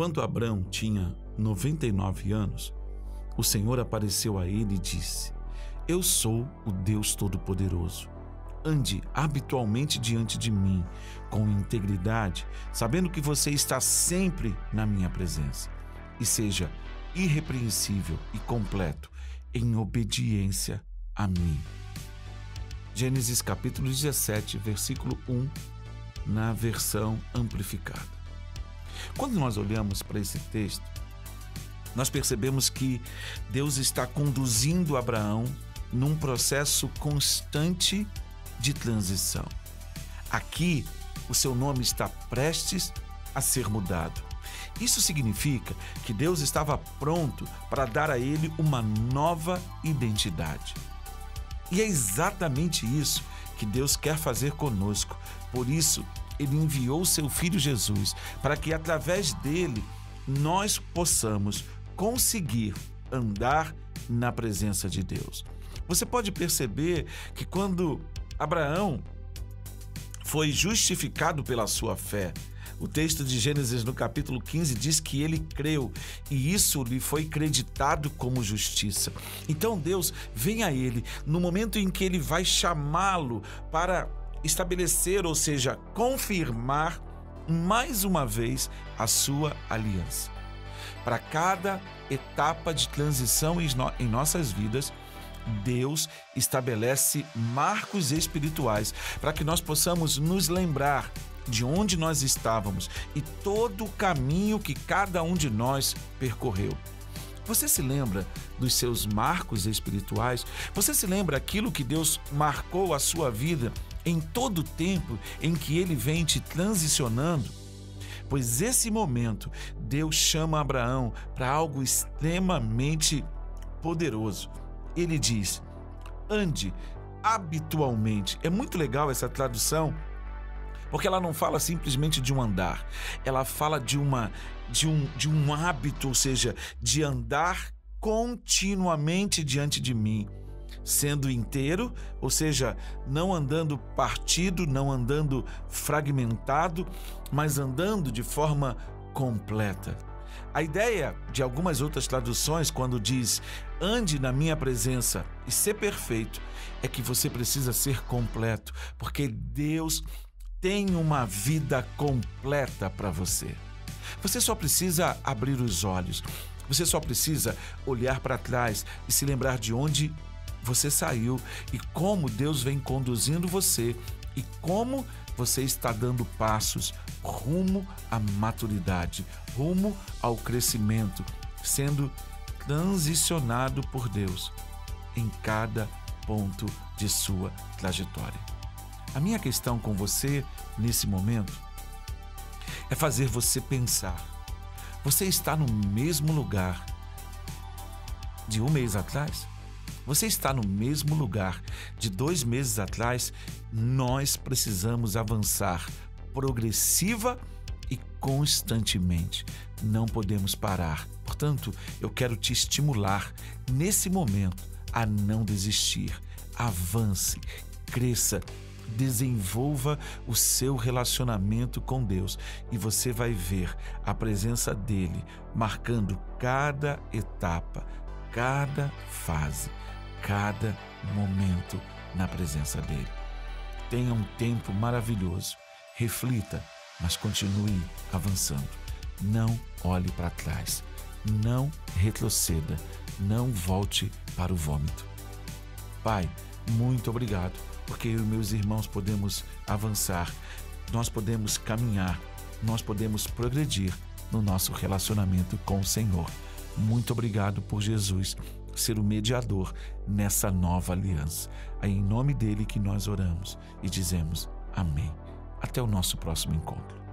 Quando Abraão tinha 99 anos, o Senhor apareceu a ele e disse: Eu sou o Deus Todo-Poderoso. Ande habitualmente diante de mim com integridade, sabendo que você está sempre na minha presença, e seja irrepreensível e completo em obediência a mim. Gênesis capítulo 17, versículo 1, na versão amplificada. Quando nós olhamos para esse texto, nós percebemos que Deus está conduzindo Abraão num processo constante de transição. Aqui, o seu nome está prestes a ser mudado. Isso significa que Deus estava pronto para dar a ele uma nova identidade. E é exatamente isso que Deus quer fazer conosco. Por isso, ele enviou seu filho Jesus para que através dele nós possamos conseguir andar na presença de Deus. Você pode perceber que quando Abraão foi justificado pela sua fé, o texto de Gênesis no capítulo 15 diz que ele creu e isso lhe foi creditado como justiça. Então Deus vem a ele no momento em que ele vai chamá-lo para estabelecer, ou seja, confirmar mais uma vez a sua aliança. Para cada etapa de transição em nossas vidas, Deus estabelece marcos espirituais para que nós possamos nos lembrar de onde nós estávamos e todo o caminho que cada um de nós percorreu. Você se lembra dos seus marcos espirituais? Você se lembra aquilo que Deus marcou a sua vida em todo o tempo em que ele vem te transicionando? Pois esse momento Deus chama Abraão para algo extremamente poderoso ele diz: ande habitualmente. É muito legal essa tradução, porque ela não fala simplesmente de um andar, ela fala de uma de um de um hábito, ou seja, de andar continuamente diante de mim, sendo inteiro, ou seja, não andando partido, não andando fragmentado, mas andando de forma completa. A ideia de algumas outras traduções, quando diz ande na minha presença e ser perfeito, é que você precisa ser completo, porque Deus tem uma vida completa para você. Você só precisa abrir os olhos, você só precisa olhar para trás e se lembrar de onde você saiu e como Deus vem conduzindo você e como você está dando passos rumo à maturidade, rumo ao crescimento, sendo transicionado por Deus em cada ponto de sua trajetória. A minha questão com você nesse momento é fazer você pensar. Você está no mesmo lugar de um mês atrás? Você está no mesmo lugar de dois meses atrás? Nós precisamos avançar progressiva e constantemente. Não podemos parar. Portanto, eu quero te estimular nesse momento a não desistir. Avance, cresça, desenvolva o seu relacionamento com Deus e você vai ver a presença dele marcando cada etapa, cada fase, cada momento na presença dele. Tenha um tempo maravilhoso reflita, mas continue avançando. Não olhe para trás, não retroceda, não volte para o vômito. Pai, muito obrigado, porque eu e meus irmãos podemos avançar, nós podemos caminhar, nós podemos progredir no nosso relacionamento com o Senhor. Muito obrigado por Jesus ser o mediador nessa nova aliança. É em nome dele que nós oramos e dizemos amém. Até o nosso próximo encontro.